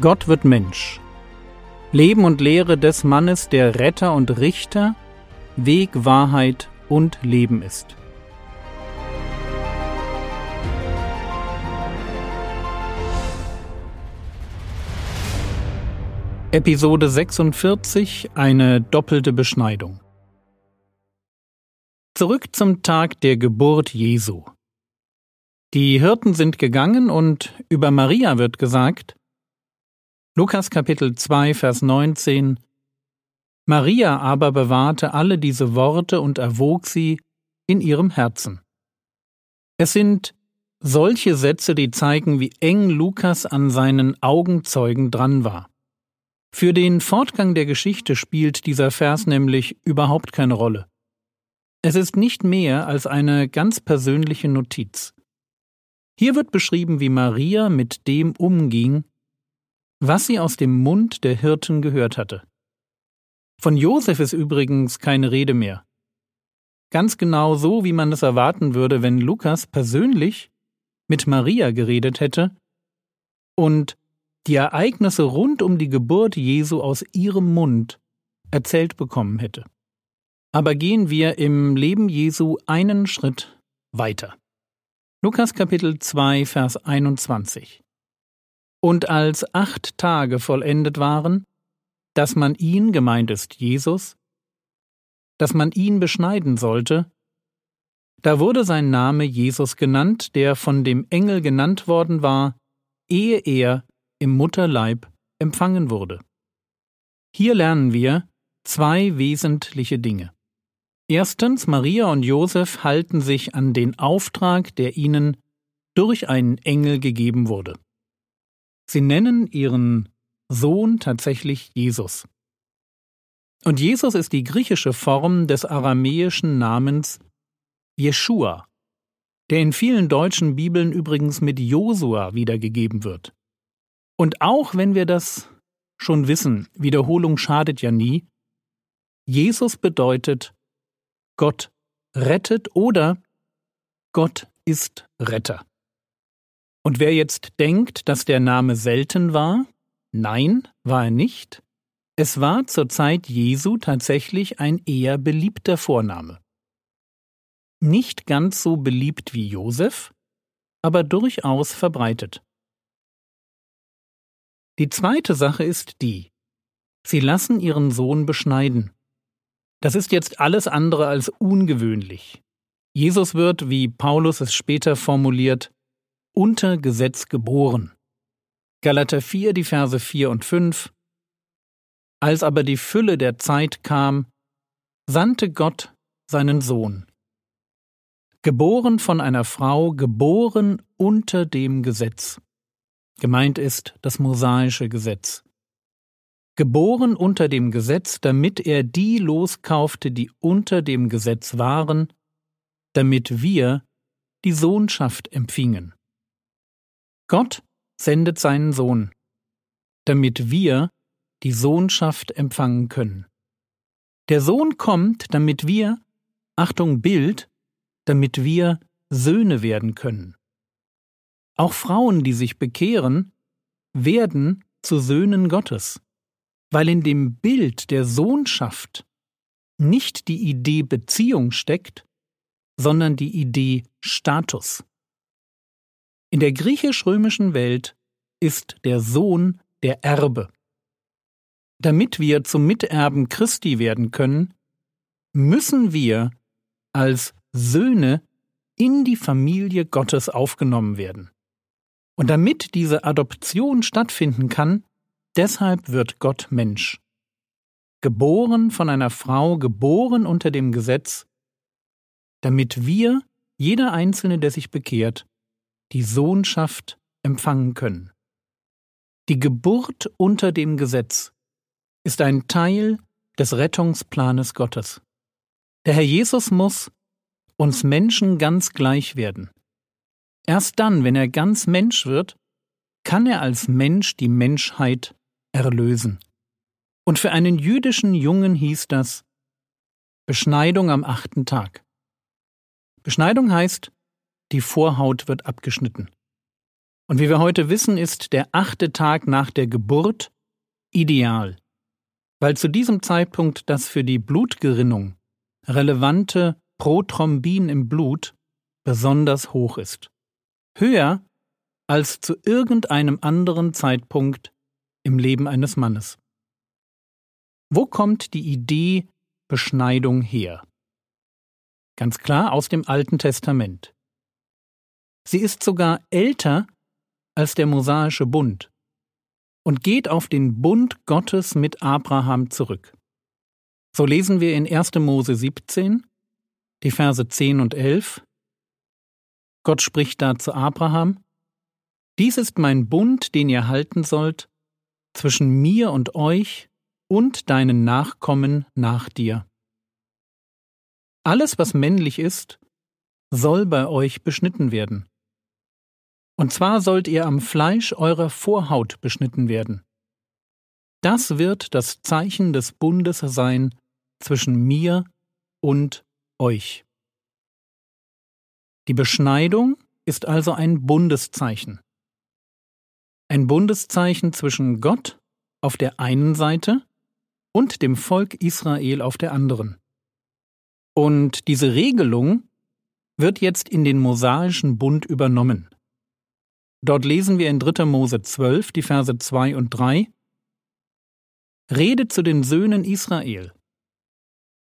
Gott wird Mensch. Leben und Lehre des Mannes, der Retter und Richter, Weg, Wahrheit und Leben ist. Episode 46 Eine doppelte Beschneidung. Zurück zum Tag der Geburt Jesu. Die Hirten sind gegangen und über Maria wird gesagt, Lukas Kapitel 2, Vers 19 Maria aber bewahrte alle diese Worte und erwog sie in ihrem Herzen. Es sind solche Sätze, die zeigen, wie eng Lukas an seinen Augenzeugen dran war. Für den Fortgang der Geschichte spielt dieser Vers nämlich überhaupt keine Rolle. Es ist nicht mehr als eine ganz persönliche Notiz. Hier wird beschrieben, wie Maria mit dem umging, was sie aus dem Mund der Hirten gehört hatte. Von Josef ist übrigens keine Rede mehr. Ganz genau so, wie man es erwarten würde, wenn Lukas persönlich mit Maria geredet hätte und die Ereignisse rund um die Geburt Jesu aus ihrem Mund erzählt bekommen hätte. Aber gehen wir im Leben Jesu einen Schritt weiter. Lukas Kapitel 2, Vers 21. Und als acht Tage vollendet waren, dass man ihn, gemeint ist Jesus, dass man ihn beschneiden sollte, da wurde sein Name Jesus genannt, der von dem Engel genannt worden war, ehe er im Mutterleib empfangen wurde. Hier lernen wir zwei wesentliche Dinge. Erstens, Maria und Josef halten sich an den Auftrag, der ihnen durch einen Engel gegeben wurde. Sie nennen ihren Sohn tatsächlich Jesus. Und Jesus ist die griechische Form des aramäischen Namens Jeshua, der in vielen deutschen Bibeln übrigens mit Josua wiedergegeben wird. Und auch wenn wir das schon wissen, Wiederholung schadet ja nie, Jesus bedeutet Gott rettet oder Gott ist Retter. Und wer jetzt denkt, dass der Name selten war, nein, war er nicht. Es war zur Zeit Jesu tatsächlich ein eher beliebter Vorname. Nicht ganz so beliebt wie Josef, aber durchaus verbreitet. Die zweite Sache ist die. Sie lassen ihren Sohn beschneiden. Das ist jetzt alles andere als ungewöhnlich. Jesus wird, wie Paulus es später formuliert, unter Gesetz geboren. Galater 4, die Verse 4 und 5. Als aber die Fülle der Zeit kam, sandte Gott seinen Sohn. Geboren von einer Frau, geboren unter dem Gesetz. Gemeint ist das mosaische Gesetz. Geboren unter dem Gesetz, damit er die loskaufte, die unter dem Gesetz waren, damit wir die Sohnschaft empfingen. Gott sendet seinen Sohn, damit wir die Sohnschaft empfangen können. Der Sohn kommt, damit wir, Achtung Bild, damit wir Söhne werden können. Auch Frauen, die sich bekehren, werden zu Söhnen Gottes, weil in dem Bild der Sohnschaft nicht die Idee Beziehung steckt, sondern die Idee Status. In der griechisch-römischen Welt ist der Sohn der Erbe. Damit wir zum Miterben Christi werden können, müssen wir als Söhne in die Familie Gottes aufgenommen werden. Und damit diese Adoption stattfinden kann, deshalb wird Gott Mensch. Geboren von einer Frau, geboren unter dem Gesetz, damit wir, jeder Einzelne, der sich bekehrt, die Sohnschaft empfangen können. Die Geburt unter dem Gesetz ist ein Teil des Rettungsplanes Gottes. Der Herr Jesus muss uns Menschen ganz gleich werden. Erst dann, wenn er ganz Mensch wird, kann er als Mensch die Menschheit erlösen. Und für einen jüdischen Jungen hieß das Beschneidung am achten Tag. Beschneidung heißt, die Vorhaut wird abgeschnitten. Und wie wir heute wissen, ist der achte Tag nach der Geburt ideal, weil zu diesem Zeitpunkt das für die Blutgerinnung relevante Prothrombin im Blut besonders hoch ist. Höher als zu irgendeinem anderen Zeitpunkt im Leben eines Mannes. Wo kommt die Idee Beschneidung her? Ganz klar aus dem Alten Testament. Sie ist sogar älter als der mosaische Bund und geht auf den Bund Gottes mit Abraham zurück. So lesen wir in 1. Mose 17, die Verse 10 und 11. Gott spricht da zu Abraham, Dies ist mein Bund, den ihr halten sollt, zwischen mir und euch und deinen Nachkommen nach dir. Alles, was männlich ist, soll bei euch beschnitten werden. Und zwar sollt ihr am Fleisch eurer Vorhaut beschnitten werden. Das wird das Zeichen des Bundes sein zwischen mir und euch. Die Beschneidung ist also ein Bundeszeichen. Ein Bundeszeichen zwischen Gott auf der einen Seite und dem Volk Israel auf der anderen. Und diese Regelung wird jetzt in den mosaischen Bund übernommen. Dort lesen wir in 3. Mose 12, die Verse 2 und 3. Rede zu den Söhnen Israel.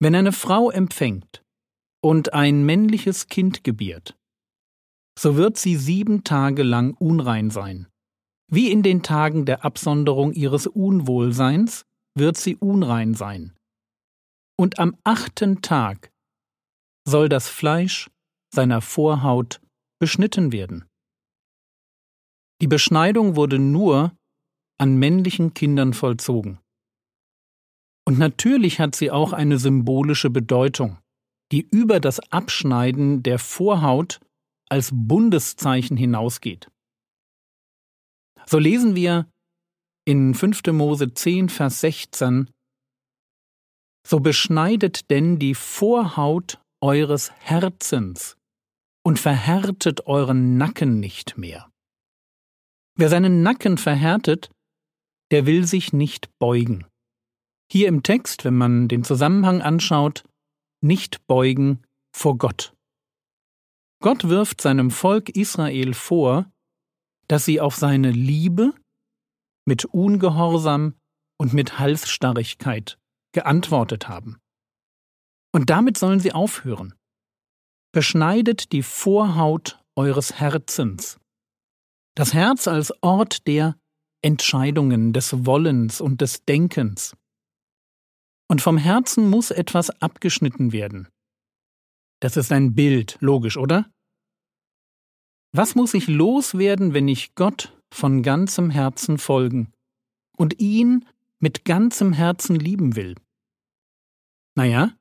Wenn eine Frau empfängt und ein männliches Kind gebiert, so wird sie sieben Tage lang unrein sein. Wie in den Tagen der Absonderung ihres Unwohlseins wird sie unrein sein. Und am achten Tag soll das Fleisch seiner Vorhaut beschnitten werden. Die Beschneidung wurde nur an männlichen Kindern vollzogen. Und natürlich hat sie auch eine symbolische Bedeutung, die über das Abschneiden der Vorhaut als Bundeszeichen hinausgeht. So lesen wir in 5. Mose 10, Vers 16 So beschneidet denn die Vorhaut eures Herzens und verhärtet euren Nacken nicht mehr. Wer seinen Nacken verhärtet, der will sich nicht beugen. Hier im Text, wenn man den Zusammenhang anschaut, nicht beugen vor Gott. Gott wirft seinem Volk Israel vor, dass sie auf seine Liebe mit Ungehorsam und mit Halsstarrigkeit geantwortet haben. Und damit sollen sie aufhören. Beschneidet die Vorhaut eures Herzens. Das Herz als Ort der Entscheidungen, des Wollens und des Denkens. Und vom Herzen muss etwas abgeschnitten werden. Das ist ein Bild, logisch, oder? Was muss ich loswerden, wenn ich Gott von ganzem Herzen folgen und ihn mit ganzem Herzen lieben will? Naja,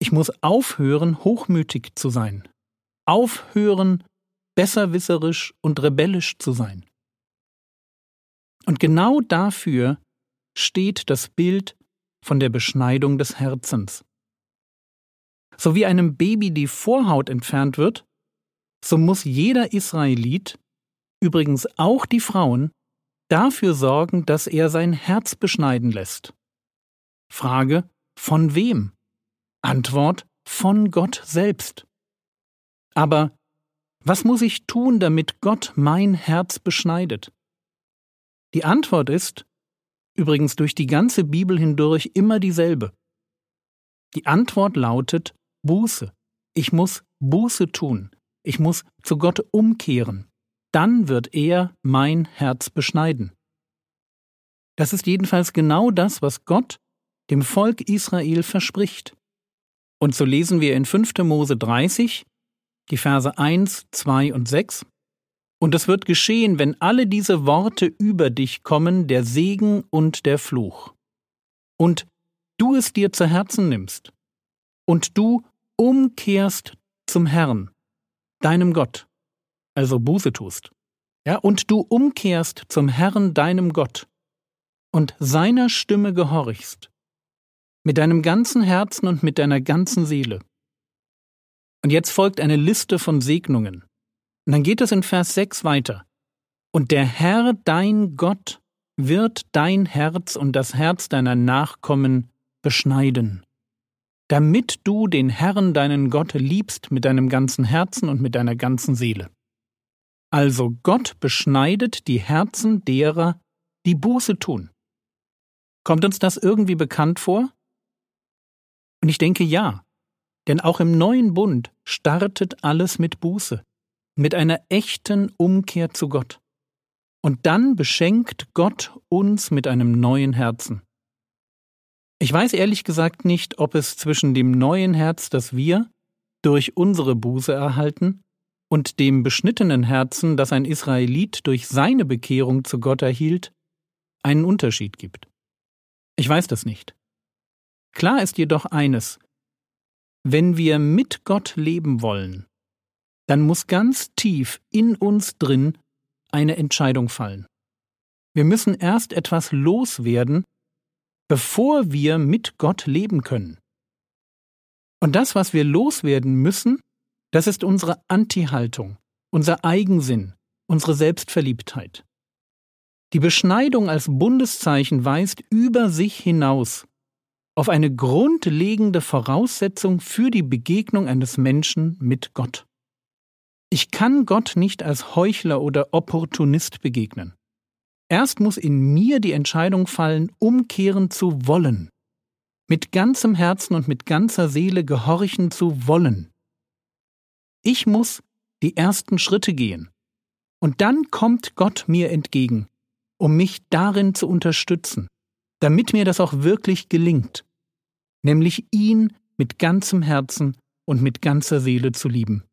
ich muss aufhören, hochmütig zu sein, aufhören, besserwisserisch und rebellisch zu sein. Und genau dafür steht das Bild von der Beschneidung des Herzens. So wie einem Baby die Vorhaut entfernt wird, so muss jeder Israelit, übrigens auch die Frauen, dafür sorgen, dass er sein Herz beschneiden lässt. Frage, von wem? Antwort, von Gott selbst. Aber was muss ich tun, damit Gott mein Herz beschneidet? Die Antwort ist, übrigens durch die ganze Bibel hindurch immer dieselbe. Die Antwort lautet Buße. Ich muss Buße tun. Ich muss zu Gott umkehren. Dann wird er mein Herz beschneiden. Das ist jedenfalls genau das, was Gott dem Volk Israel verspricht. Und so lesen wir in 5. Mose 30, die Verse 1, 2 und 6. Und es wird geschehen, wenn alle diese Worte über dich kommen, der Segen und der Fluch. Und du es dir zu Herzen nimmst. Und du umkehrst zum Herrn, deinem Gott, also Buße tust. Ja, und du umkehrst zum Herrn, deinem Gott, und seiner Stimme gehorchst, mit deinem ganzen Herzen und mit deiner ganzen Seele und jetzt folgt eine Liste von Segnungen. Und dann geht es in Vers 6 weiter. Und der Herr dein Gott wird dein Herz und das Herz deiner Nachkommen beschneiden, damit du den Herrn deinen Gott liebst mit deinem ganzen Herzen und mit deiner ganzen Seele. Also Gott beschneidet die Herzen derer, die Buße tun. Kommt uns das irgendwie bekannt vor? Und ich denke ja, denn auch im neuen Bund startet alles mit Buße, mit einer echten Umkehr zu Gott. Und dann beschenkt Gott uns mit einem neuen Herzen. Ich weiß ehrlich gesagt nicht, ob es zwischen dem neuen Herz, das wir durch unsere Buße erhalten, und dem beschnittenen Herzen, das ein Israelit durch seine Bekehrung zu Gott erhielt, einen Unterschied gibt. Ich weiß das nicht. Klar ist jedoch eines, wenn wir mit Gott leben wollen, dann muss ganz tief in uns drin eine Entscheidung fallen. Wir müssen erst etwas loswerden, bevor wir mit Gott leben können. Und das, was wir loswerden müssen, das ist unsere Anti-Haltung, unser Eigensinn, unsere Selbstverliebtheit. Die Beschneidung als Bundeszeichen weist über sich hinaus auf eine grundlegende Voraussetzung für die Begegnung eines Menschen mit Gott. Ich kann Gott nicht als Heuchler oder Opportunist begegnen. Erst muss in mir die Entscheidung fallen, umkehren zu wollen, mit ganzem Herzen und mit ganzer Seele gehorchen zu wollen. Ich muss die ersten Schritte gehen. Und dann kommt Gott mir entgegen, um mich darin zu unterstützen, damit mir das auch wirklich gelingt, nämlich ihn mit ganzem Herzen und mit ganzer Seele zu lieben.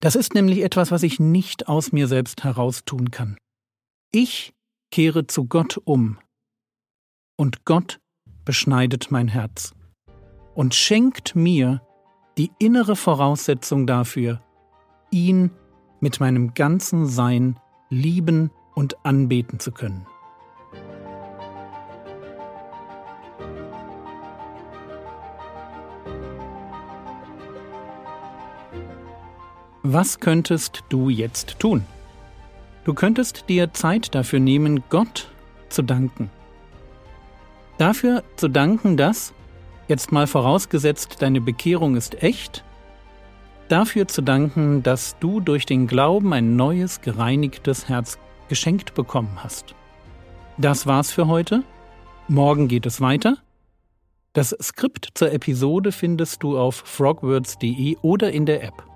Das ist nämlich etwas, was ich nicht aus mir selbst heraus tun kann. Ich kehre zu Gott um, und Gott beschneidet mein Herz und schenkt mir die innere Voraussetzung dafür, ihn mit meinem ganzen Sein lieben und anbeten zu können. Was könntest du jetzt tun? Du könntest dir Zeit dafür nehmen, Gott zu danken. Dafür zu danken, dass, Jetzt mal vorausgesetzt, deine Bekehrung ist echt, dafür zu danken, dass du durch den Glauben ein neues, gereinigtes Herz geschenkt bekommen hast. Das war's für heute. Morgen geht es weiter. Das Skript zur Episode findest du auf frogwords.de oder in der App.